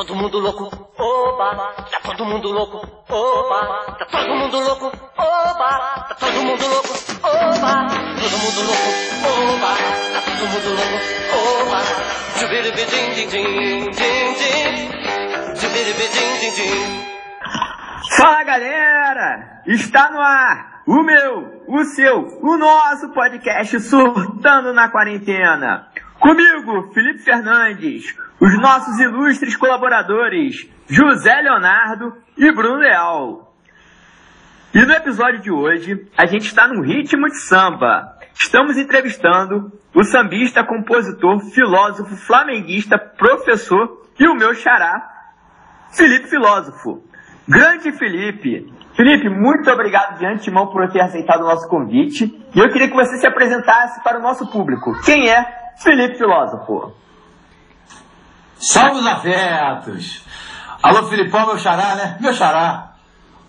todo mundo louco, oba, tá todo mundo louco, oba, tá todo mundo louco, oba, tá todo mundo louco, oba, todo mundo louco, oba, tá todo mundo louco, oba, tchubiribidim, din, din, din, din, tchubiribidim, din, din. Fala galera! Está no ar o meu, o seu, o nosso podcast Surtando na Quarentena. Comigo, Felipe Fernandes, os nossos ilustres colaboradores José Leonardo e Bruno Leal. E no episódio de hoje, a gente está num ritmo de samba. Estamos entrevistando o sambista, compositor, filósofo, flamenguista, professor e o meu xará, Felipe Filósofo. Grande Felipe! Felipe, muito obrigado de antemão por ter aceitado o nosso convite. E eu queria que você se apresentasse para o nosso público. Quem é Felipe Filósofo? Salve os afetos! Alô, Filipão, meu xará, né? Meu xará.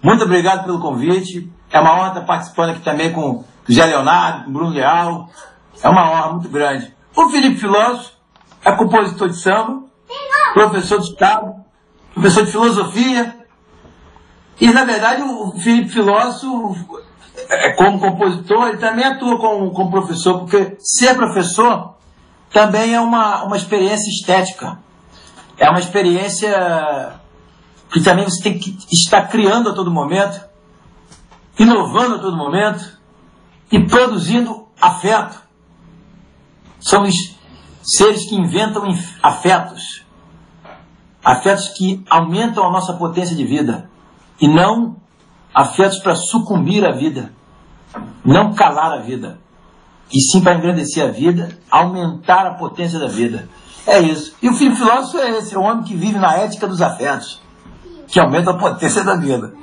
Muito obrigado pelo convite. É uma honra estar participando aqui também com o Zé Leonardo, com o Bruno Leal. É uma honra muito grande. O Felipe Filósofo é compositor de samba, professor de Estado, professor de filosofia. E, na verdade, o Felipe Filósofo, é, como compositor, ele também atua como, como professor, porque ser professor também é uma, uma experiência estética é uma experiência que também você tem que estar criando a todo momento, inovando a todo momento e produzindo afeto. Somos seres que inventam afetos. Afetos que aumentam a nossa potência de vida. E não afetos para sucumbir à vida. Não calar a vida. E sim para engrandecer a vida, aumentar a potência da vida. É isso. E o filho filósofo é esse, é o homem que vive na ética dos afetos, que aumenta a potência da vida.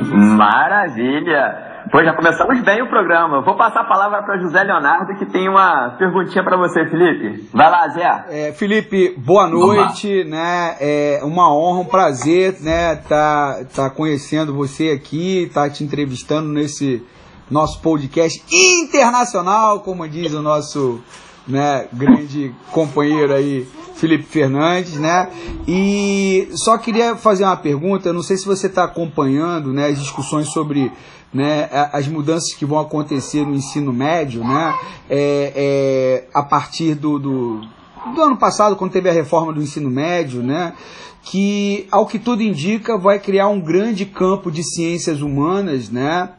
Maravilha! Pois já começamos bem o programa. Vou passar a palavra para José Leonardo, que tem uma perguntinha para você, Felipe. Vai lá, Zé. É, Felipe, boa noite, né? É uma honra, um prazer, né? Tá, tá conhecendo você aqui, tá te entrevistando nesse nosso podcast internacional, como diz o nosso né, grande companheiro aí, Felipe Fernandes, né? E só queria fazer uma pergunta, não sei se você está acompanhando, né, as discussões sobre né, as mudanças que vão acontecer no ensino médio, né, é, é, a partir do, do, do ano passado, quando teve a reforma do ensino médio, né, que, ao que tudo indica, vai criar um grande campo de ciências humanas, né?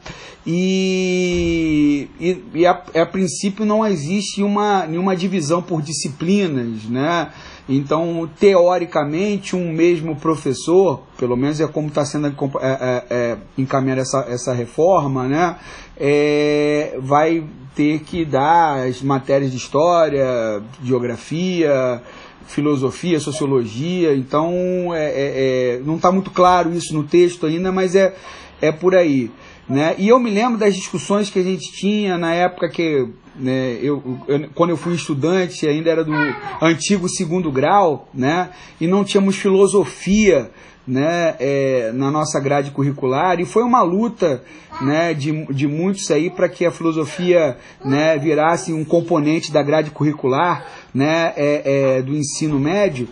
E, e, e a, a, princípio não existe uma, nenhuma divisão por disciplinas, né? Então, teoricamente, um mesmo professor, pelo menos é como está sendo é, é, é, encaminhada essa, essa reforma, né? É, vai ter que dar as matérias de história, geografia, filosofia, sociologia, então é, é, é não está muito claro isso no texto ainda, mas é, é por aí. Né? E eu me lembro das discussões que a gente tinha na época que né, eu, eu, quando eu fui estudante, ainda era do antigo segundo grau, né, e não tínhamos filosofia né, é, na nossa grade curricular, e foi uma luta né, de, de muitos aí para que a filosofia né, virasse um componente da grade curricular né, é, é, do ensino médio.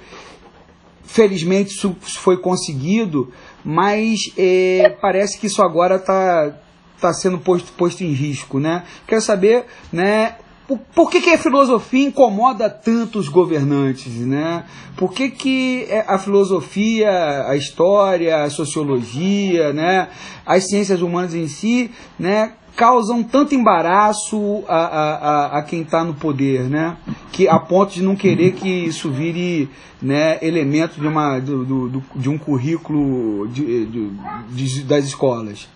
Felizmente isso foi conseguido, mas é, parece que isso agora está tá sendo posto, posto em risco. Né? Quero saber né, por, por que, que, a filosofia incomoda tanto os governantes? Né? Por que, que é, a filosofia, a história, a sociologia, né, as ciências humanas em si, né, causam tanto embaraço a, a, a, quem está no poder, né? Que a ponto de não querer que isso vire né, elemento de, uma, do, do, de um currículo de, de, de, das escolas.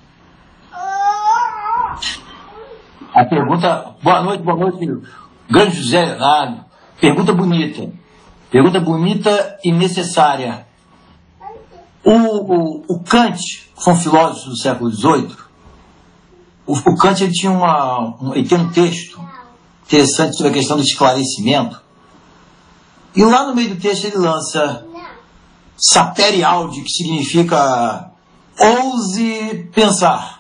A pergunta. Boa noite, boa noite. Grande José Leonardo. Pergunta bonita. Pergunta bonita e necessária. O, o, o Kant, que foi um filósofo do século XVIII, o, o Kant ele tinha uma, um, ele um texto interessante sobre a questão do esclarecimento. E lá no meio do texto ele lança sapere audi, que significa ouse pensar.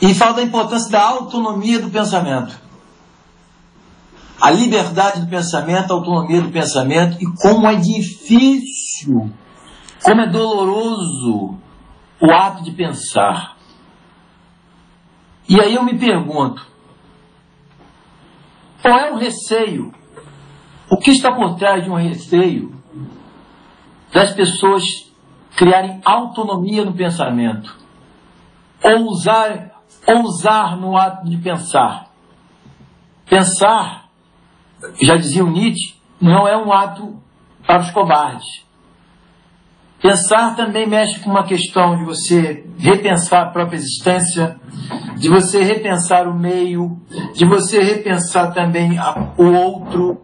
E fala da importância da autonomia do pensamento. a liberdade do pensamento, a autonomia do pensamento e como é difícil, como é doloroso o ato de pensar. E aí eu me pergunto, qual é o receio? O que está por trás de um receio das pessoas criarem autonomia no pensamento? Ousar, ousar no ato de pensar. Pensar já dizia o Nietzsche, não é um ato para os covardes. Pensar também mexe com uma questão de você repensar a própria existência, de você repensar o meio, de você repensar também a, o outro,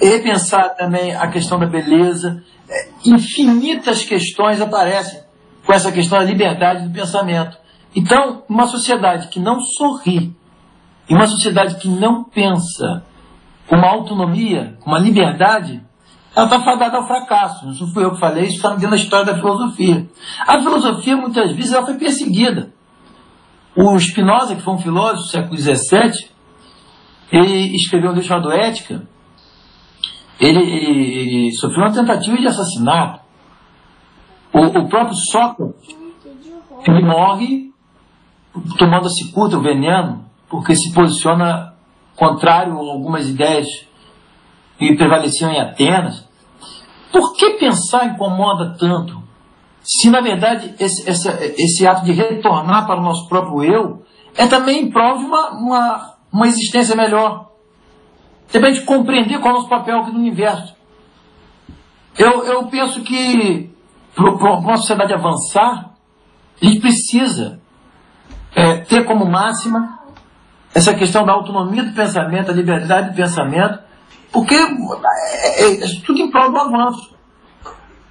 repensar também a questão da beleza. É, infinitas questões aparecem com essa questão da liberdade do pensamento. Então, uma sociedade que não sorri, e uma sociedade que não pensa, com uma autonomia, com uma liberdade, ela está fadada ao fracasso. Isso fui eu que falei, isso está dentro da história da filosofia. A filosofia, muitas vezes, ela foi perseguida. O Spinoza, que foi um filósofo do século XVII, ele escreveu um livro chamado Ética, ele, ele, ele, sofreu uma tentativa de assassinato. O, o próprio Sócrates, ele morre tomando a cicuta, o veneno, porque se posiciona contrário a algumas ideias que prevaleciam em Atenas, por que pensar incomoda tanto? Se na verdade esse, esse, esse ato de retornar para o nosso próprio eu é também em prol de uma, uma, uma existência melhor. Também de compreender qual é o nosso papel aqui no universo. Eu, eu penso que para uma sociedade avançar, a gente precisa é, ter como máxima essa questão da autonomia do pensamento, a liberdade do pensamento, porque é, é, é tudo em prol do avanço.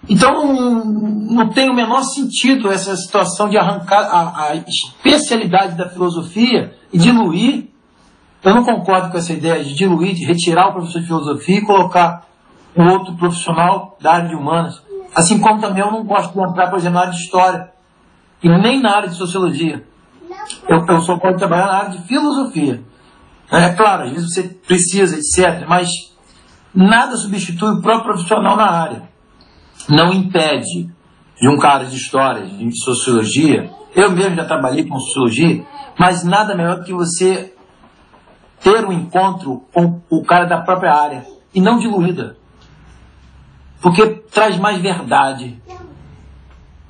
Então não tem o menor sentido essa situação de arrancar a, a especialidade da filosofia e diluir. Eu não concordo com essa ideia de diluir, de retirar o professor de filosofia e colocar um outro profissional da área de humanas. Assim como também eu não gosto de entrar, por exemplo, na área de história e nem na área de sociologia. Eu, eu só posso trabalhar na área de filosofia. É claro, às vezes você precisa, etc. Mas nada substitui o próprio profissional na área. Não impede de um cara de história, de sociologia. Eu mesmo já trabalhei com sociologia, mas nada melhor que você ter um encontro com o cara da própria área e não diluída. Porque traz mais verdade.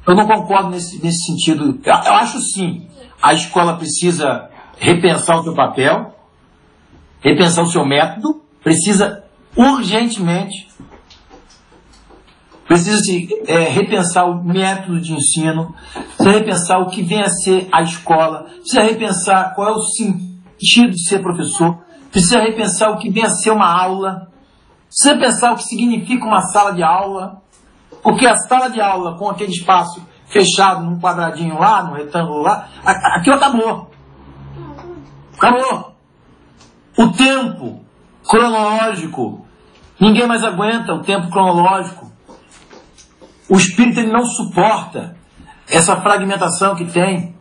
Eu não concordo nesse, nesse sentido. Eu acho sim a escola precisa repensar o seu papel, repensar o seu método, precisa urgentemente, precisa se é, repensar o método de ensino, precisa repensar o que vem a ser a escola, precisa repensar qual é o sentido de ser professor, precisa repensar o que vem a ser uma aula, precisa pensar o que significa uma sala de aula, porque a sala de aula com aquele espaço fechado num quadradinho lá, num retângulo lá, aquilo acabou. Acabou. O tempo cronológico, ninguém mais aguenta o tempo cronológico. O espírito ele não suporta essa fragmentação que tem.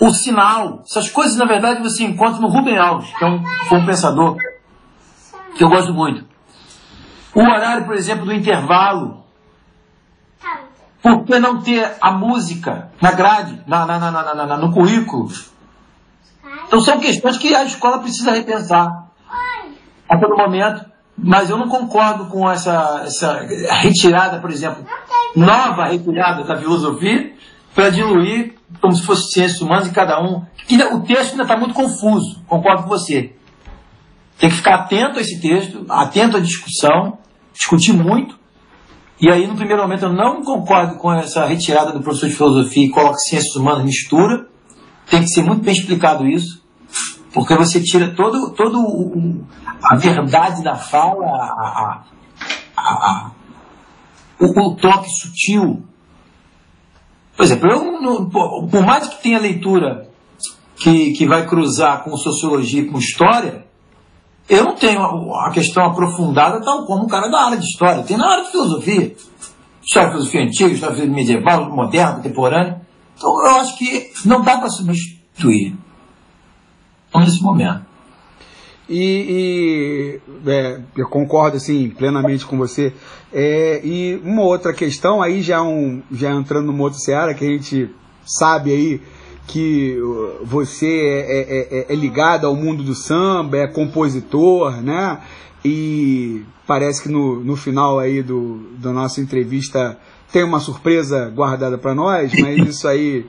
O sinal, essas coisas na verdade você encontra no Rubem Alves, que é um, um pensador que eu gosto muito. O horário, por exemplo, do intervalo, por que não ter a música na grade, na, na, na, no currículo? Então são questões que a escola precisa repensar a todo momento. Mas eu não concordo com essa, essa retirada, por exemplo, nova retirada da filosofia para diluir como se fosse ciências humanas e cada um. o texto ainda está muito confuso, concordo com você. Tem que ficar atento a esse texto, atento à discussão, discutir muito, e aí, no primeiro momento, eu não concordo com essa retirada do professor de filosofia e coloca ciências humanas mistura. Tem que ser muito bem explicado isso, porque você tira todo, todo o, a verdade da fala, a, a, a, o, o, toque sutil. Por exemplo, eu, por mais que tenha leitura que, que vai cruzar com sociologia e com história, eu não tenho a questão aprofundada tal como o cara da área de história. Tem na área de filosofia. História de filosofia antiga, história medieval, moderna, contemporânea. Então eu acho que não dá para substituir nesse momento. E, e é, eu concordo assim plenamente com você. É, e uma outra questão aí já um já entrando no outro seara que a gente sabe aí que você é, é, é, é, ligado ao mundo do samba, é compositor, né? E parece que no, no final aí do, da nossa entrevista tem uma surpresa guardada para nós, mas isso aí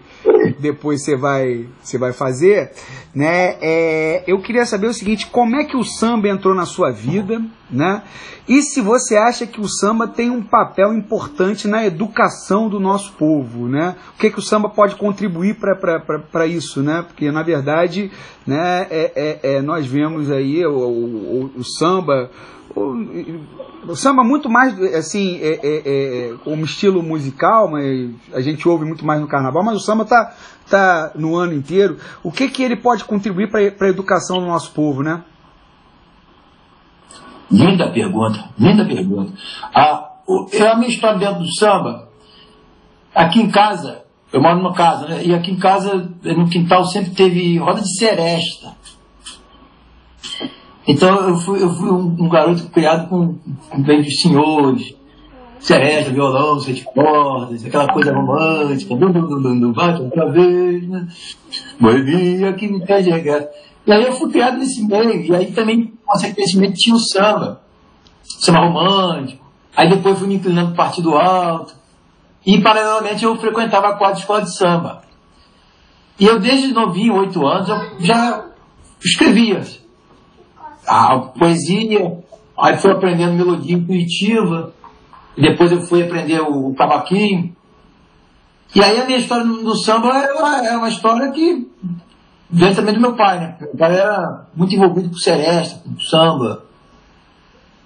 depois você vai, você vai fazer, né? É, eu queria saber o seguinte, como é que o samba entrou na sua vida, né? E se você acha que o samba tem um papel importante na educação do nosso povo, né? O que, é que o samba pode contribuir para isso, né? Porque, na verdade, né, é, é, é nós vemos aí o, o, o samba o, samba muito mais assim é, é, é, estilo musical mas a gente ouve muito mais no carnaval mas o samba tá tá no ano inteiro. O que que ele pode contribuir para a educação do nosso povo né? Linda pergunta linda pergunta. A, a minha história dentro do samba aqui em casa eu moro numa casa né? e aqui em casa no quintal sempre teve roda de seresta então eu fui, eu fui um, um garoto criado com, com bem de senhores, seresta, violão, sete cordas, aquela coisa romântica, dum, dum, dum, dum, vai outra vez, né? Boemia que me quer chegar. E aí eu fui criado nesse meio, e aí também, consequentemente, tinha o samba, samba romântico. Aí depois fui me inclinando para o partido alto. E paralelamente eu frequentava a quadra escola de samba. E eu desde novinho, oito anos, eu já escrevia a poesia, aí fui aprendendo melodia intuitiva, depois eu fui aprender o, o cavaquinho. E aí a minha história do samba é uma, é uma história que vem também do meu pai, né? Meu pai era muito envolvido com seresta, com samba.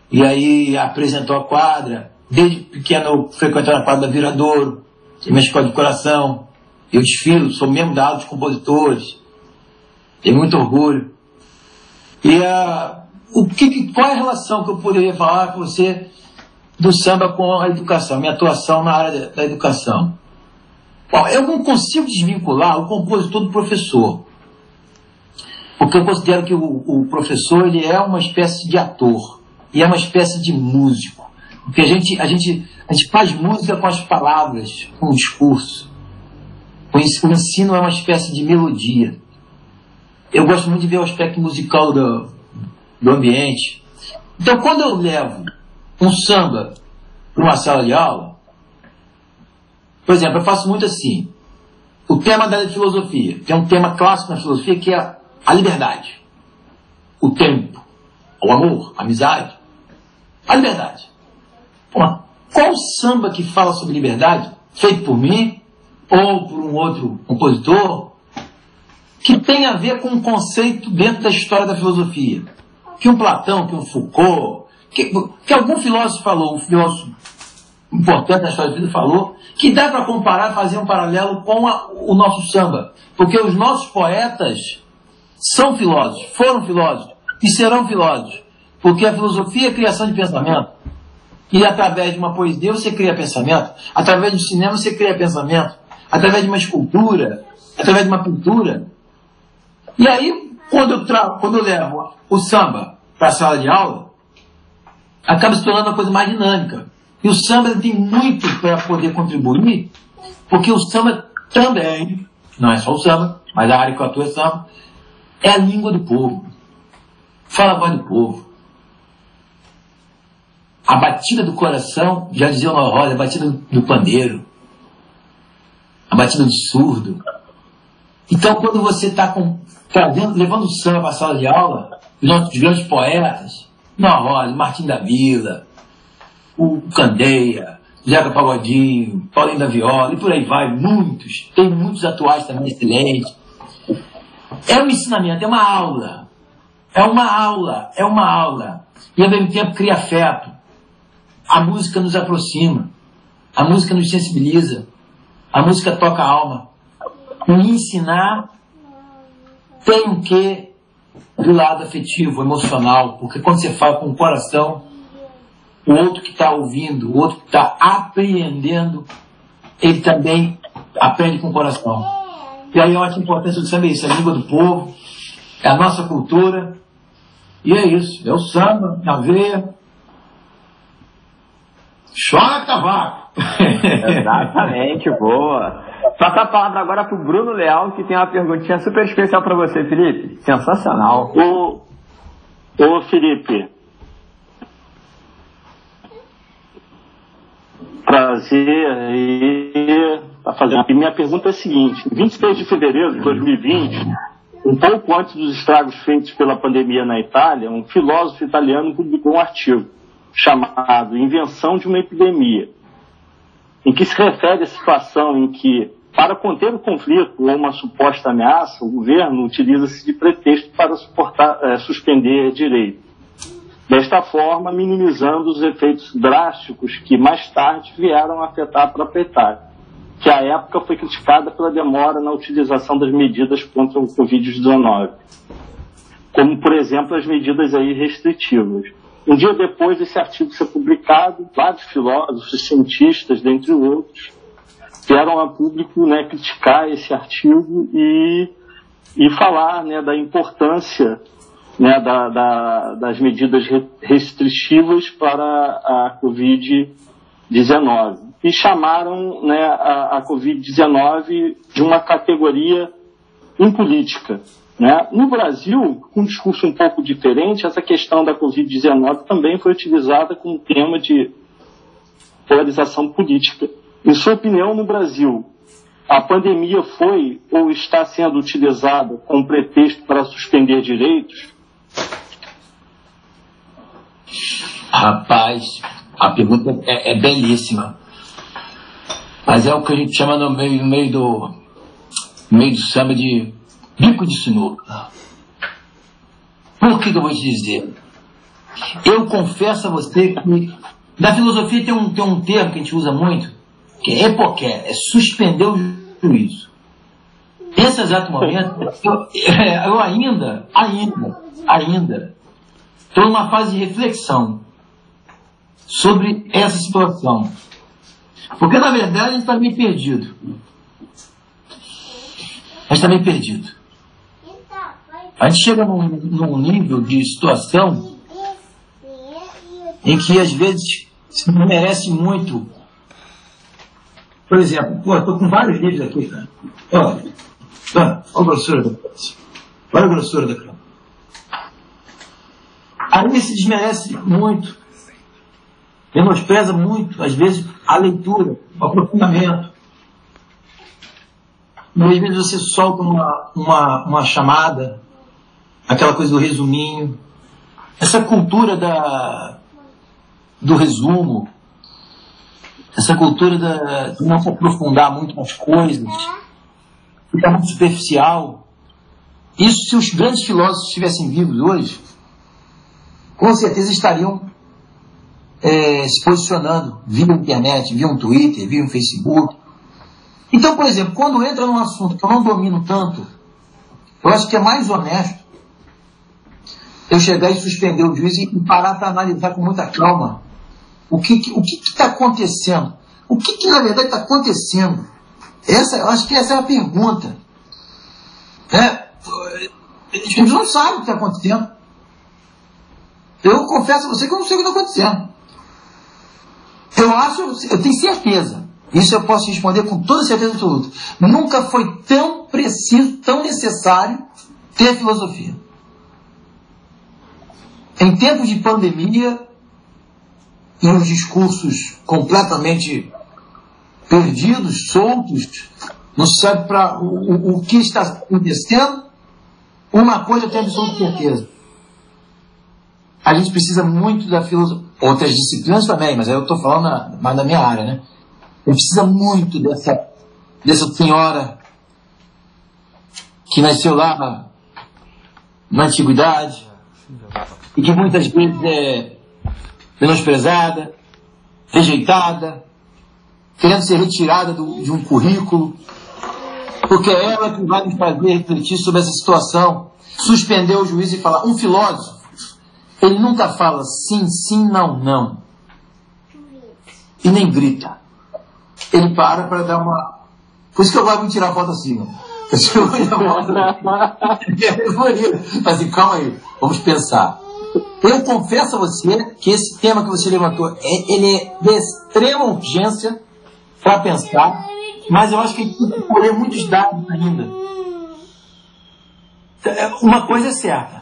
E aí apresentou a quadra. Desde pequeno eu frequentava a quadra da Viradouro, que é minha escola de coração. Eu desfilo, sou membro da aula de compositores. Tenho muito orgulho. E a, o que, qual é a relação que eu poderia falar com você do samba com a educação, minha atuação na área da educação? Bom, eu não consigo desvincular o compositor do professor. Porque eu considero que o, o professor ele é uma espécie de ator e é uma espécie de músico. Porque a gente, a gente, a gente faz música com as palavras, com o discurso. O ensino é uma espécie de melodia eu gosto muito de ver o aspecto musical do, do ambiente. Então, quando eu levo um samba para uma sala de aula, por exemplo, eu faço muito assim. O tema da filosofia, que é um tema clássico na filosofia, que é a liberdade, o tempo, o amor, a amizade, a liberdade. Qual samba que fala sobre liberdade, feito por mim, ou por um outro compositor, que tem a ver com um conceito dentro da história da filosofia. Que um Platão, que um Foucault, que, que algum filósofo falou, um filósofo importante da história da vida falou, que dá para comparar, fazer um paralelo com a, o nosso samba. Porque os nossos poetas são filósofos, foram filósofos e serão filósofos. Porque a filosofia é a criação de pensamento. E através de uma poesia você cria pensamento, através do cinema você cria pensamento, através de uma escultura, através de uma pintura, e aí, quando eu, tra... quando eu levo o samba para a sala de aula, acaba se tornando uma coisa mais dinâmica. E o samba tem muito para poder contribuir, porque o samba também, não é só o samba, mas a área que eu atuo é samba, é a língua do povo. Fala a voz do povo. A batida do coração, já dizia o Rosa, a batida do pandeiro, a batida do surdo. Então, quando você está trazendo, levando o samba para a sala de aula, os nossos grandes poetas, Noa Martim da Vila, o Candeia, Zeca Pagodinho, Paulinho da Viola, e por aí vai, muitos. Tem muitos atuais também excelentes. É um ensinamento, é uma aula. É uma aula, é uma aula. E ao mesmo tempo cria afeto. A música nos aproxima. A música nos sensibiliza. A música toca a alma. E ensinar tem o que do lado afetivo, emocional, porque quando você fala com o coração, o outro que está ouvindo, o outro que está apreendendo, ele também aprende com o coração. E aí eu acho importância do samba é isso, a língua do povo, é a nossa cultura, E é isso, é o samba, na veia. Chora cavaco! Exatamente, boa. Passa a palavra agora pro Bruno Leal, que tem uma perguntinha super especial para você, Felipe. Sensacional. Ô, ô Felipe. Prazer e tá fazendo. E minha pergunta é a seguinte: 23 de fevereiro de 2020, um pouco antes dos estragos feitos pela pandemia na Itália, um filósofo italiano publicou um artigo chamado Invenção de uma Epidemia, em que se refere à situação em que, para conter o conflito ou uma suposta ameaça, o governo utiliza-se de pretexto para suportar, é, suspender direito. Desta forma, minimizando os efeitos drásticos que mais tarde vieram afetar a própria Itália, que à época foi criticada pela demora na utilização das medidas contra o Covid-19, como, por exemplo, as medidas aí restritivas. Um dia depois desse artigo ser publicado, vários filósofos, cientistas, dentre outros, vieram a público né, criticar esse artigo e, e falar né, da importância né, da, da, das medidas restritivas para a Covid-19. E chamaram né, a, a Covid-19 de uma categoria impolítica. Né? No Brasil, com um discurso um pouco diferente, essa questão da Covid-19 também foi utilizada como tema de polarização política. Em sua opinião, no Brasil, a pandemia foi ou está sendo utilizada como pretexto para suspender direitos? Rapaz, a pergunta é, é, belíssima. Mas é o que a gente chama no meio, no meio do no meio do samba de bico de sinuca. Por que, que eu vou te dizer? Eu confesso a você que na filosofia tem um, tem um termo que a gente usa muito, que é epoqué, é suspender o juízo. Nesse exato momento, eu, eu ainda, ainda, ainda, estou numa fase de reflexão sobre essa situação. Porque, na verdade, a gente está meio perdido. A gente está meio perdido. A gente chega num, num nível de situação em que, às vezes, não merece muito. Por exemplo, pô, estou com vários livros aqui, cara. Olha, olha a grossura da coisa. Olha a grossura da coisa. Aí se desmerece muito menospreza muito, às vezes, a leitura, o aprofundamento. Às vezes você solta uma, uma, uma chamada, aquela coisa do resuminho. Essa cultura da, do resumo, essa cultura da, de não se aprofundar muito nas coisas, ficar muito superficial. Isso, se os grandes filósofos estivessem vivos hoje, com certeza estariam é, se posicionando via internet, via um Twitter, via um Facebook. Então, por exemplo, quando entra num assunto que eu não domino tanto, eu acho que é mais honesto eu chegar e suspender o juiz e parar para analisar com muita calma o que o que está acontecendo. O que, que na verdade está acontecendo? Essa, eu acho que essa é a pergunta. É, a gente não sabe o que está acontecendo. Eu confesso a você que eu não sei o que está acontecendo. Eu acho, eu tenho certeza, isso eu posso responder com toda certeza absoluta. Nunca foi tão preciso, tão necessário ter filosofia. Em tempos de pandemia, e os discursos completamente perdidos, soltos, não sabe para o, o, que está acontecendo, uma coisa tenho absoluta certeza. A gente precisa muito da filosofia outras disciplinas também, mas aí eu estou falando mais da minha área, né? Ele precisa muito dessa, dessa senhora que nasceu lá na, na antiguidade e que muitas vezes é menosprezada, rejeitada, querendo ser retirada do, de um currículo, porque é ela que vai nos fazer refletir sobre essa situação, suspender o juiz e falar, um filósofo ele nunca fala sim, sim, não, não. E nem grita. Ele para para dar uma. Por isso que eu gosto de tirar foto assim. Ó. Eu tiro muita foto. assim, calma aí, vamos pensar. Eu confesso a você que esse tema que você levantou, é, ele é de extrema urgência para pensar, mas eu acho que a gente tem que colher muitos dados ainda. Uma coisa é certa.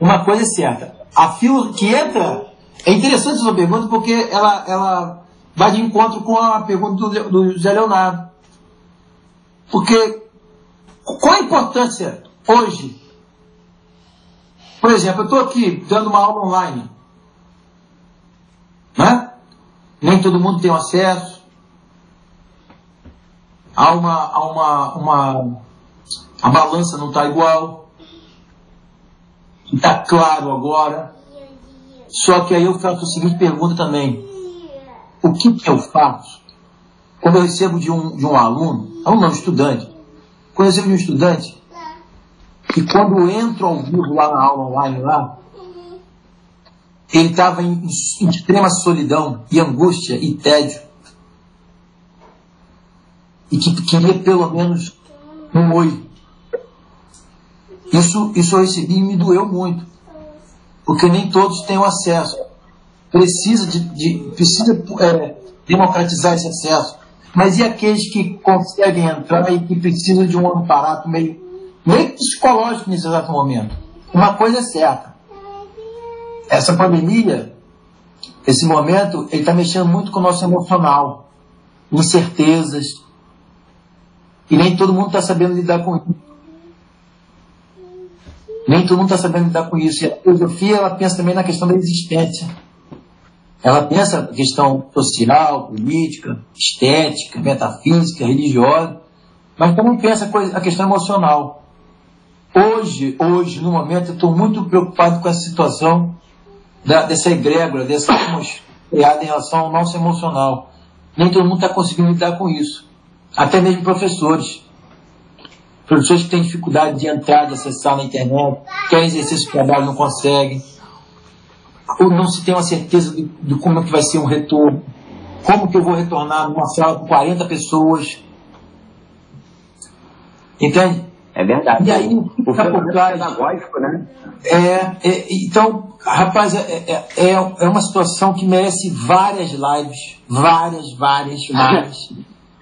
Uma coisa é certa. A fio que entra. É interessante essa pergunta porque ela, ela vai de encontro com a pergunta do, do José Leonardo. Porque qual a importância hoje? Por exemplo, eu estou aqui dando uma aula online. Né? Nem todo mundo tem acesso. Há uma. Há uma, uma a balança não está igual. Está claro agora. Só que aí eu faço a seguinte pergunta também. O que, que eu faço quando eu recebo de um, de um aluno, aluno não, estudante, quando eu recebo de um estudante, que quando eu entro ao vivo lá na aula online lá, ele estava em, em extrema solidão e angústia e tédio. E que queria pelo menos um oi. Isso, isso eu recebi e me doeu muito. Porque nem todos têm o acesso. Precisa, de, de precisa é, democratizar esse acesso. Mas e aqueles que conseguem entrar e que precisam de um amparato meio, meio psicológico nesse exato momento? Uma coisa é certa. Essa pandemia, esse momento, ele está mexendo muito com o nosso emocional. Incertezas. E nem todo mundo está sabendo lidar com isso. Nem todo mundo está sabendo lidar com isso. E a filosofia ela pensa também na questão da existência. Ela pensa a questão social, política, estética, metafísica, religiosa, mas também pensa a questão emocional. Hoje, hoje, no momento, eu estou muito preocupado com essa situação da, dessa egrégora, dessa criada em relação ao nosso emocional. Nem todo mundo está conseguindo lidar com isso. Até mesmo professores. Professores que têm dificuldade de entrar, de acessar na internet, querem exercer esse trabalho, não conseguem. Ou não se tem uma certeza de, de como é que vai ser um retorno. Como que eu vou retornar numa sala com 40 pessoas? Entende? É verdade. E aí, o fica por trás. pedagógico, né? É, é, então, rapaz, é, é, é, é uma situação que merece várias lives. Várias, várias, várias.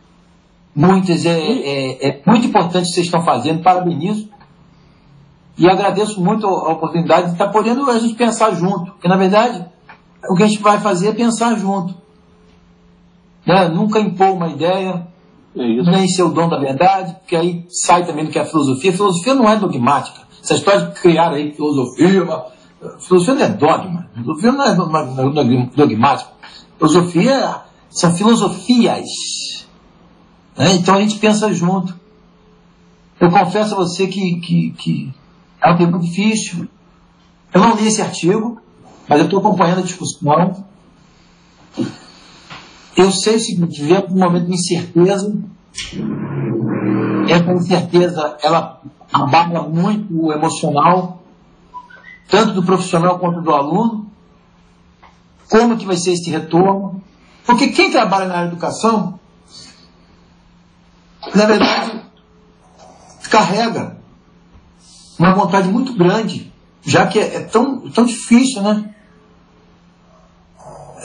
Muitas. É, é, é muito importante o que vocês estão fazendo, parabenizo. E agradeço muito a oportunidade de estar podendo a gente pensar junto. Porque, na verdade, o que a gente vai fazer é pensar junto. Né? Nunca impor uma ideia, É nem ser o dono da verdade, porque aí sai também do que é a filosofia. Filosofia não é dogmática. Essa história de criar aí filosofia, filosofia não é dogma. Filosofia não é não é dogmática. Filosofia são filosofias. né? Então a gente pensa junto. Eu confesso a você que, que, que é uma pergunta difícil. Eu não li esse artigo, mas eu estou acompanhando a discussão. Eu sei o seguinte, vivemos um momento de incerteza. Essa incerteza, ela abala muito o emocional, tanto do profissional quanto do aluno. Como que vai ser esse retorno? Porque quem trabalha na área de educação, na verdade, carrega uma vontade muito grande, já que é, é tão, tão difícil, né?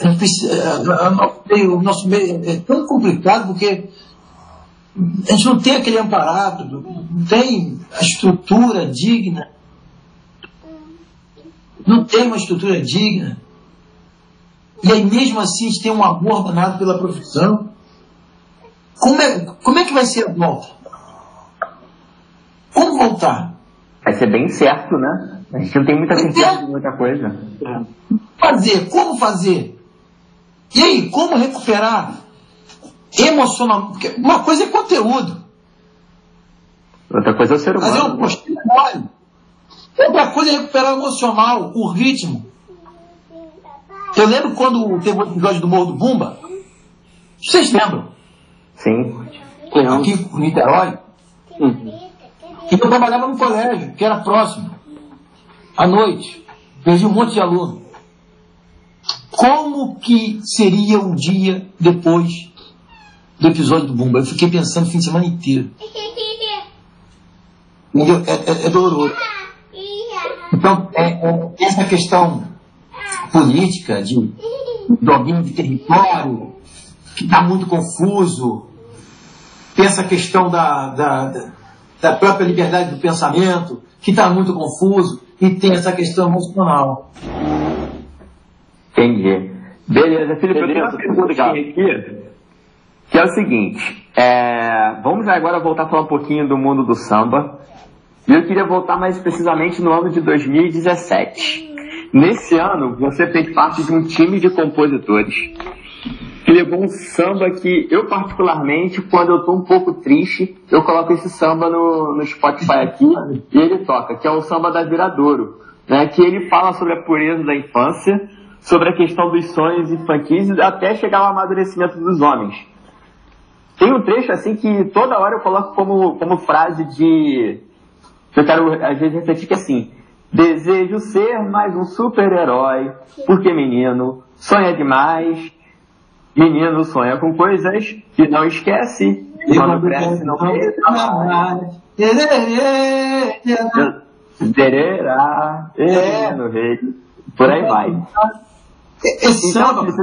O nosso meio- o nosso meio é tão complicado porque a gente não tem aquele amparado, não tem a estrutura digna, não tem uma estrutura digna. E aí mesmo assim a gente tem um amor danado pela profissão. Como é, como é que vai ser a volta? Como voltar? Vai ser bem certo, né? A gente não tem muita certeza de muita coisa. fazer? Como fazer? E aí, como recuperar emocionalmente? Porque uma coisa é conteúdo, Outra coisa é o ser fazer um humano. postinho. Outra coisa é recuperar o emocional, o ritmo. Eu lembro quando teve o episódio do Morro do Bumba. Vocês lembram? Sim. Aqui em Niterói. Uhum. E eu trabalhava no colégio, que era próximo. À noite. Perdi um monte de aluno. Como que seria o dia depois do episódio do Bumba? Eu fiquei pensando o fim de semana inteiro. É, é, é doloroso. Então, é, é, essa questão política, de domínio de território, que está muito confuso. Tem essa questão da, da, da própria liberdade do pensamento, que está muito confuso. E tem essa questão emocional. Entendi. Beleza, Felipe, eu tenho uma Beleza, perguntinha obrigado. aqui, que é o seguinte, é, vamos agora voltar a falar um pouquinho do mundo do samba, e eu queria voltar mais precisamente no ano de 2017. Nesse ano, você fez parte de um time de compositores que levou um samba que eu particularmente, quando eu tô um pouco triste, eu coloco esse samba no, no Spotify aqui e ele toca, que é o samba da Viradouro, né? Que ele fala sobre a pureza da infância, sobre a questão dos sonhos infantis e até chegar ao amadurecimento dos homens. Tem um trecho assim que toda hora eu coloco como, como frase de. que eu quero às vezes refletir que é assim. Desejo ser mais um super-herói, porque menino sonha demais. Menino sonha com coisas que não esquece. E quando cresce não É. no rei. Por aí vai. Esse Então, samba, você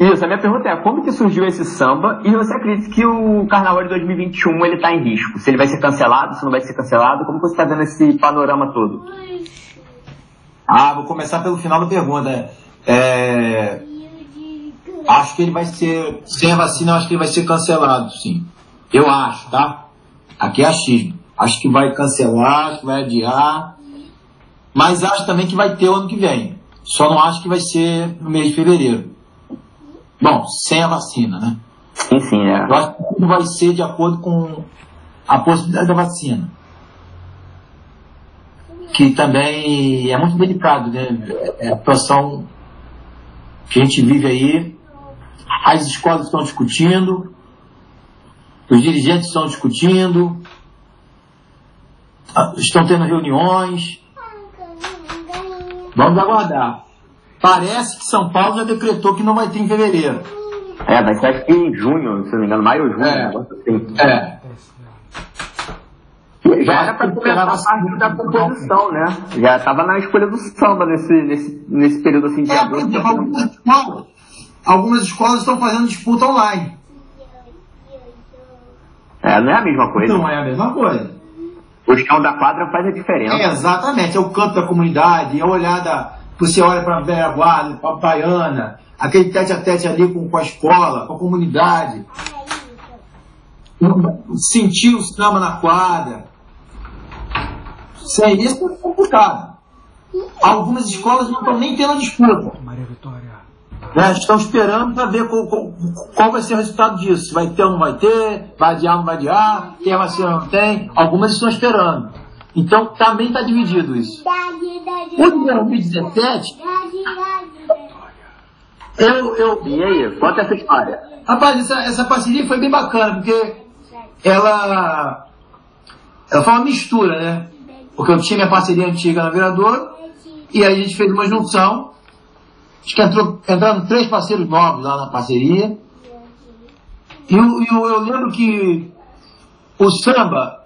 Isso, a minha pergunta é, como que surgiu esse samba e você acredita que o Carnaval de 2021 ele tá em risco? Se ele vai ser cancelado, se não vai ser cancelado, como que você está vendo esse panorama todo? Ah, vou começar pelo final da pergunta. É, acho que ele vai ser, sem a vacina, acho que ele vai ser cancelado, sim. Eu acho, tá? Aqui é achismo. Acho que vai cancelar, que vai adiar. Mas acho também que vai ter o ano que vem. Só não acho que vai ser no mês de fevereiro. Bom, sem a vacina, né? Sim, sim, é. Eu acho que tudo vai ser de acordo com a possibilidade da vacina. Que também é muito delicado, né? É a situação que a gente vive aí. As escolas estão discutindo, os dirigentes estão discutindo, ah, estão tendo reuniões. Vamos aguardar. Parece que São Paulo já decretou que não vai ter em fevereiro. É, vai ser acho que em junho, se não me engano, maio ou junho, É. assim. É. Já era pra começar a parte da composição, né? Já tava na escolha do samba nesse, nesse, nesse período assim de É, agosto. exemplo, algumas escolas, algumas escolas estão fazendo disputa online. É, não é a mesma coisa. Não é a mesma coisa. O chão da quadra faz a diferença. É, exatamente, é o canto da comunidade, é a olhada, você olha para a Velha Guarda, para a Baiana, aquele tete a tete ali com, com a escola, com a comunidade. Sentir o samba na quadra. Sem isso é complicado. Algumas escolas não estão nem tendo disputa. Maria Vitória. Né, estão esperando para ver qual, qual- qual vai ser o resultado disso. Se vai ter ou não vai ter, vai adiar ou não vai adiar, tem a vacina ou não tem. Algumas estão esperando. Então também está dividido isso. O de 2017, eu, eu, E aí, conta essa história. Rapaz, essa, essa parceria foi bem bacana, porque ela, ela foi uma mistura, né? Porque eu tinha minha parceria antiga na Viradouro, e aí a gente fez uma junção. Acho que entrou, entraram três parceiros novos lá na parceria. E eu, eu, eu lembro que o samba,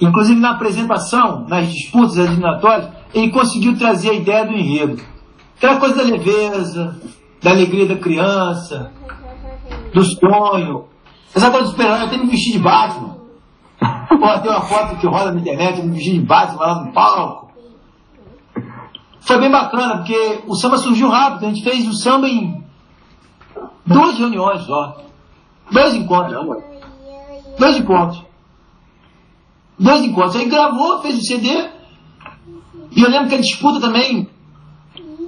inclusive na apresentação, nas disputas eliminatórias, ele conseguiu trazer a ideia do enredo. Aquela coisa da leveza, da alegria da criança, do sonho. Essa coisa do super-herói, eu até me vesti de Batman. Pô, tem uma foto que rola na internet, eu me vesti de Batman lá no palco. Foi bem bacana, porque o samba surgiu rápido. A gente fez o samba em duas reuniões só. Dois encontros. Dois encontros. Dois encontros. Aí gravou, fez o CD. E eu lembro que a disputa também,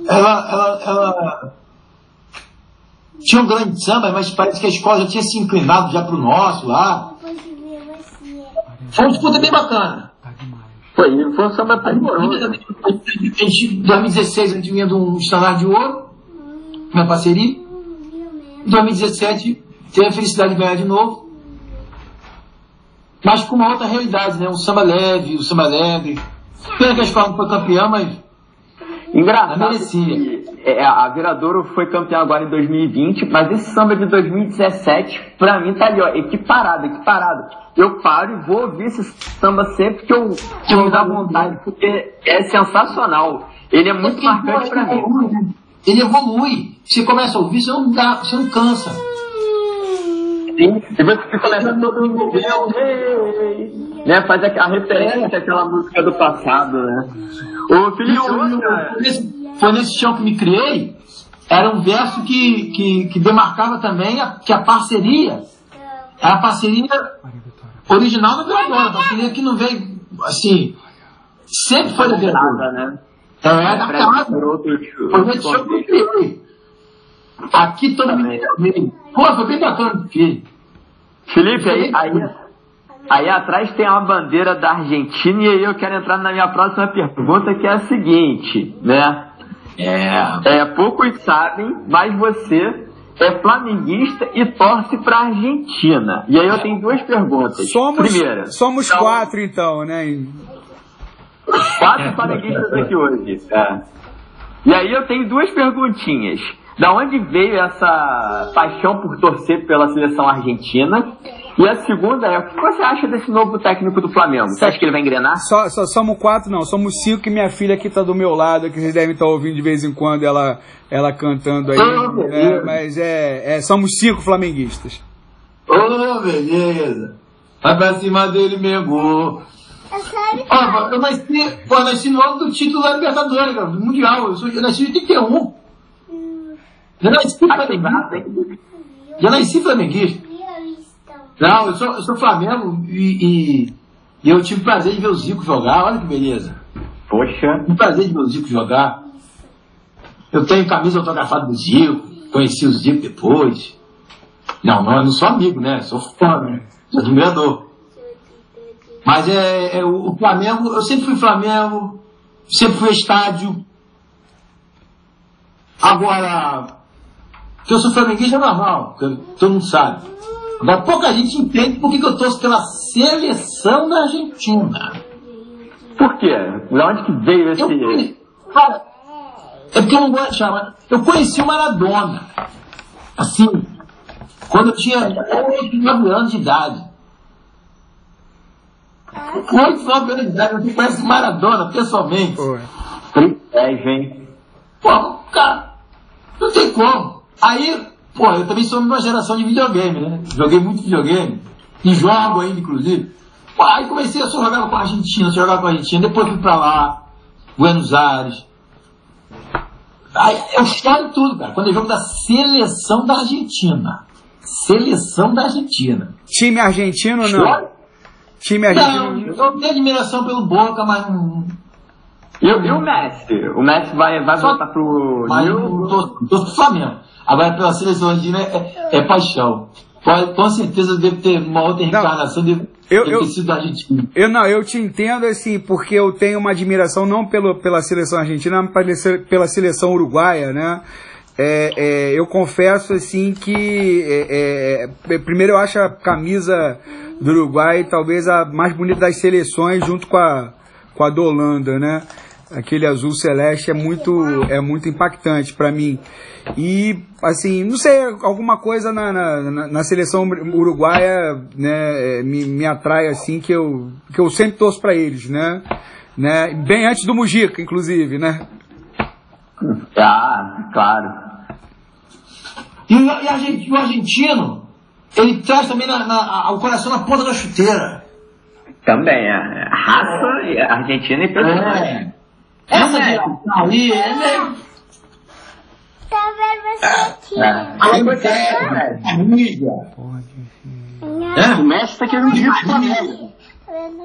ela, ela, ela tinha um grande samba, mas parece que a escola já tinha se inclinado já pro nosso lá. Foi uma disputa bem bacana. Foi, foi um samba primoroso. em 2016 a gente vinha de um estandarte de ouro, na parceria. Em 2017 teve a felicidade de ganhar de novo. Mas com uma outra realidade, né? Um samba leve, um samba alegre. Pena que a escola não foi campeã, mas Engraçado Merecia. Que é, a Viradouro foi campeã agora em 2020, mas esse samba de 2017, pra mim, tá ali, ó, equiparado, equiparado. Eu paro e vou ouvir esse samba sempre que eu, que eu me dá vontade, porque é sensacional. ele é muito marcante pra mim. mim. Ele evolui. Você começa a ouvir, você não, dá, você não cansa. Sim, e você começa todo mundo né, faz a referência àquela música do passado, né? Ô, Felipe, nesse, foi nesse chão que me criei. Era um verso que, que, que demarcava também a, que a parceria era a parceria original da Veladora, a parceria que não veio assim. Sempre foi da nada, né? É, da Pra- casa. outros- Foi nesse show que eu criei. Aqui todo mundo. Pô, foi bem bacana fiz. Felipe, aí, aí, aí atrás tem uma bandeira da Argentina e aí eu quero entrar na minha próxima pergunta, que é a seguinte, né? É. É, poucos sabem, mas você é flamenguista e torce pra Argentina. E aí eu tenho duas perguntas. Somos, Primeira, somos então, quatro, então, né? quatro flamenguistas aqui hoje. É. E aí eu tenho duas perguntinhas. Da onde veio essa paixão por torcer pela seleção argentina? E a segunda é, o que você acha desse novo técnico do Flamengo? Você acha que ele vai engrenar? Só, só somos quatro, não. Somos cinco que minha filha aqui tá do meu lado, que vocês devem estar ouvindo de vez em quando ela, ela cantando aí. Ah, beleza. É, mas é, é, somos cinco flamenguistas. Ô, beleza. Vai pra cima dele, Mengo. Ó, eu nasci, pô, eu nasci no ano do título da Libertadores, cara, do Mundial. Eu, sou, eu nasci em 81. Já nasci flamenguista. Já nasci flamenguista. Não, eu sou, eu sou Flamengo e, e, e eu tive prazer de ver o Zico jogar. Olha que beleza. Poxa, Tive prazer de ver o Zico jogar. Eu tenho camisa autografada do Zico. Conheci o Zico depois. Não, não, eu não sou amigo, né? Sou fã, né? Sou admirador. Mas é, é o, o Flamengo, eu sempre fui Flamengo, sempre fui estádio. Agora, que eu sou flamenguista é normal, todo mundo sabe. Agora, pouca gente entende por que eu torço pela seleção da Argentina. por quê? De onde que veio esse... Eu conheci, cara, é porque eu não gosto de chamar. Eu conheci o Maradona. Assim, quando eu tinha 8, 9 anos de idade. 8, 9 anos de idade, eu conheci o Maradona pessoalmente. Privilégio, hein? Pô, cara, não tem como. Aí, pô, eu também sou uma geração de videogame, né? Joguei muito videogame. E jogo ainda, inclusive. Pô, aí comecei a só jogar com a Argentina, só jogar com a Argentina. Depois fui pra lá, Buenos Aires. Aí eu choro tudo, cara, quando é jogo da seleção da Argentina. Seleção da Argentina. time argentino, não. Choro? Time Não, argentino. eu tenho admiração pelo Boca, mas não. E, o- e o Messi? O Messi vai, vai Só- voltar pro Mas eu tô, tô pro Flamengo. Agora, pela seleção argentina é, é paixão. Com, com certeza deve ter uma outra reencarnação, deve, Eu- eu-. Eu não, eu te entendo assim, porque eu tenho uma admiração não pelo, pela seleção argentina, mas pela se- pela seleção uruguaia, né? É, é, eu confesso assim que é, é, primeiro eu acho a camisa do Uruguai talvez a mais bonita das seleções junto com a, com a do Holanda, né? Aquele azul celeste é muito é muito impactante para mim. E assim, não sei, alguma coisa na, na, na- seleção uruguaia né, é, me, me atrai assim que eu, que eu sempre torço para eles, né? né? Bem antes do Mujica, inclusive, né? Ah, claro. E o, e a o argentino, ele traz também na- na- a- o coração na ponta da chuteira. Também, é. Raça Argentina e impressionante. Essa geração aí, ele é. Tá vendo você É. Aí você é. a mídia. O Messi tá querendo vir pro Flamengo.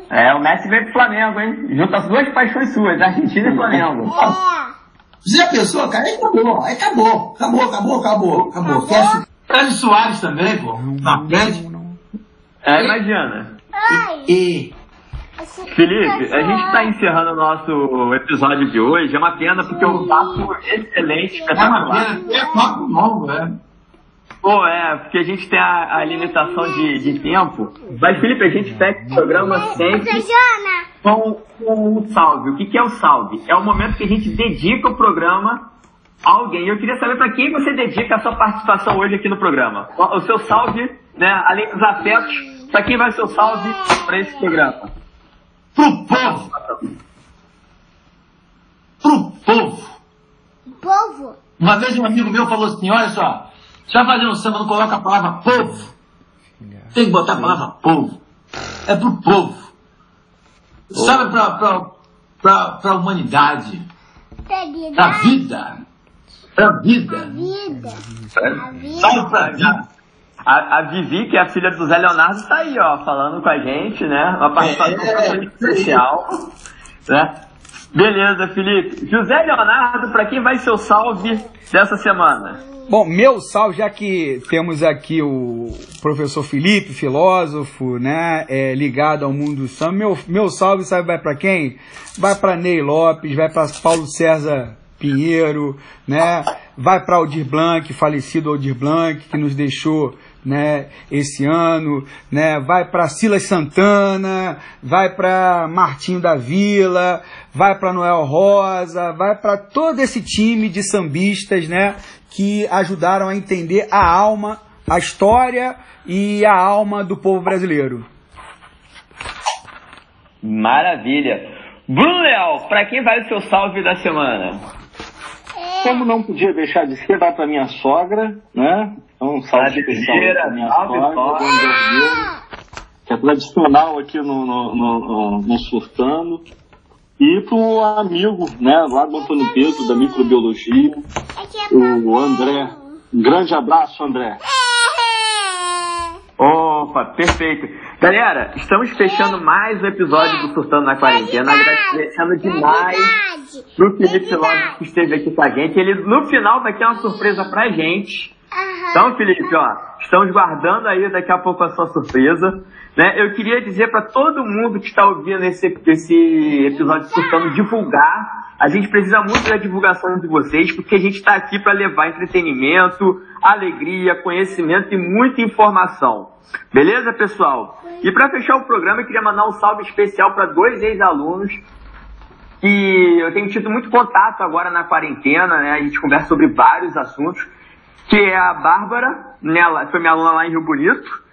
É, o Messi veio pro Flamengo, hein? Junto as duas paixões suas, Argentina e Flamengo. É. Você já pensou, cara? Aí acabou, aí acabou. Acabou, acabou, acabou. Acabou. Fecha. Soares também, pô. Na frente. É, imagina. Ai. E. Felipe, a gente está encerrando o nosso episódio de hoje. É uma pena porque o papo excelente, É espetacular. pena, é papo longo, né? Pô, é, porque a gente tem a, a limitação de, de tempo. Mas, Felipe, a gente pega o programa sempre com, com o salve. O que, que é o salve? É o momento que a gente dedica o programa a alguém. Eu queria saber para quem você dedica a sua participação hoje aqui no programa. O o seu salve, né, além dos afetos, para quem vai o seu salve para esse programa? Pro povo. pro povo. Povo. Uma vez um amigo meu falou assim, olha só, você vai fazer um samba, não coloca a palavra povo. Tem que botar a palavra povo. É pro povo. Sabe pra, pra, pra, pra humanidade, pra Seriedade. vida. Pra vida. Vida. A vida. Sabe pra vida. A, a Vivi, que é a filha do Zé Leonardo, tá aí, ó, falando com a gente, né? Uma participação É. totalmente especial. Né? Beleza, Felipe. José Leonardo, pra quem vai ser o salve dessa semana? Bom, meu salve, já que temos aqui o professor Felipe, filósofo, né, é, ligado ao mundo do samba, meu, meu salve, sabe, vai para quem? Vai para Ney Lopes, vai para Paulo César Pinheiro, né, vai para Aldir Blanc, falecido Aldir Blanc, que nos deixou né, esse ano, né, vai para Silas Santana, vai para Martinho da Vila, vai para Noel Rosa, vai para todo esse time de sambistas, né, que ajudaram a entender a alma, a história e a alma do povo brasileiro. Maravilha. Bruno Leal, pra quem vai o seu salve da semana? Como não podia deixar de ser, vai para minha sogra, né? Então, um salve especial para minha salve, sogra, que é tradicional aqui no, no, no, no- no Surtando. E para um amigo, né, lá do Antônio Pedro, da microbiologia, Aqui é o André. Um grande abraço, André. Opa, perfeito. Galera, estamos fechando mais um episódio do Surtando na Quarentena, agradecendo demais pro Felipe Filósofo que esteve aqui com a gente. Ele, no final, vai ter uma surpresa pra gente. Então, Felipe, ó, estamos guardando aí daqui a pouco a sua surpresa. Né? Eu queria dizer para todo mundo que está ouvindo esse, esse episódio surtando divulgar. A gente precisa muito da divulgação de vocês, porque a gente está aqui para levar entretenimento, alegria, conhecimento e muita informação. Beleza, pessoal? E para fechar o programa, eu queria mandar um salve especial para dois ex-alunos que eu tenho tido muito contato agora na quarentena, né? A gente conversa sobre vários assuntos, que é a Bárbara, né? ela foi minha aluna lá em Rio Bonito,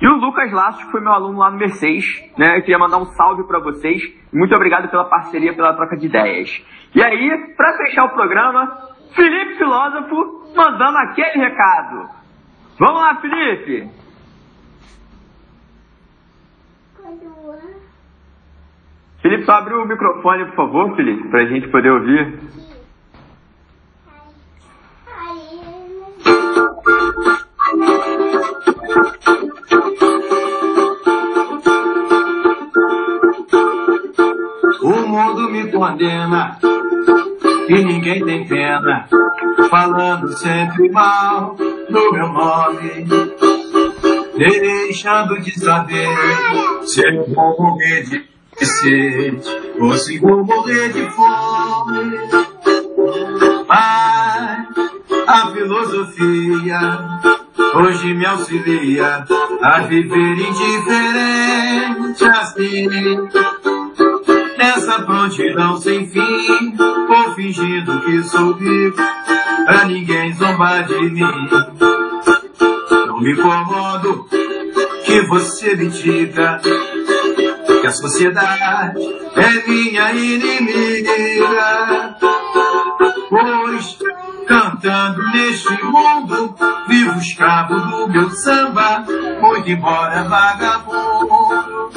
e o Lucas Laços, que foi meu aluno lá no Mercedes, né? Eu queria mandar um salve para vocês. Muito obrigado pela parceria, pela troca de ideias. E aí, para fechar o programa, Felipe Filósofo mandando aquele recado. Vamos lá, Felipe! Felipe, só abre o microfone, por favor, Felipe, pra gente poder ouvir. O mundo me condena e ninguém tem pena, falando sempre mal do meu nome, deixando de saber se eu vou morrer de sede ou se vou morrer de fome. Mas a filosofia hoje me auxilia a viver indiferente assim nessa prontidão sem fim, vou fingindo que sou vivo, pra ninguém zombar de mim. Não me incomodo que você me diga que a sociedade é minha inimiga. Cantando neste mundo, vivo escravo do meu samba, muito embora vagabundo.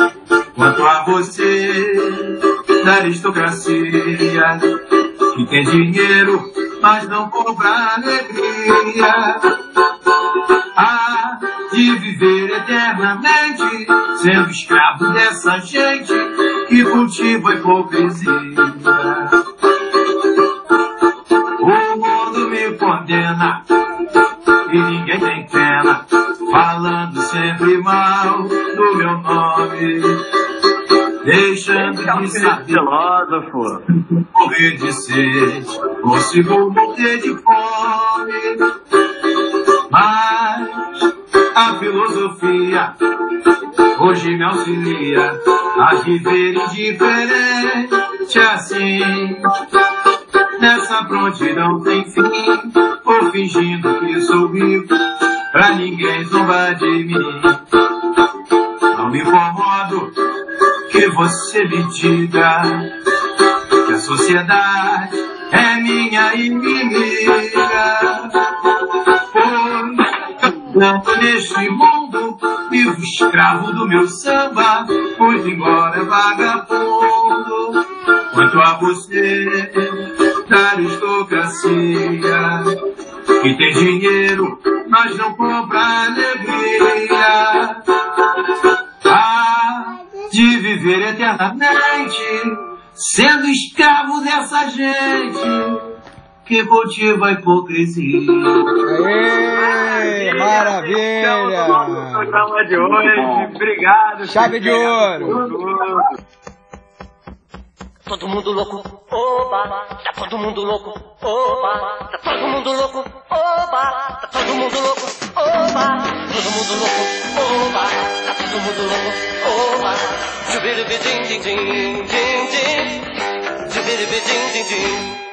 Quanto a você, da aristocracia, que tem dinheiro, mas não compra alegria. Há de viver eternamente, sendo escravo dessa gente que cultiva a hipocrisia. Condena e ninguém tem pena, falando sempre mal do meu nome, deixando de saber Filósofo. morrer de sede, vou morrer de fome. Mas a filosofia hoje me auxilia a viver indiferente assim. Nessa prontidão sem fim, ou fingindo que sou vivo, pra ninguém zombar de mim. Não me incomodo que você me diga que a sociedade é minha inimiga. Pois neste mundo, vivo escravo do meu samba, pois embora vagabundo. Quanto a você, da aristocracia, que tem dinheiro, mas não compra alegria. Ah, de viver eternamente, sendo escravo dessa gente que cultiva a hipocrisia. Aê, maravilha! programa de hoje. Obrigado. Chave de ouro. Todo mundo louco, oba, tá todo mundo louco, oba, tá todo mundo louco, oba, tá todo mundo louco, oba, todo mundo louco, oba, tá todo mundo louco, oba, jubiribidim, din, din, din, din, jubiribidim, din, din.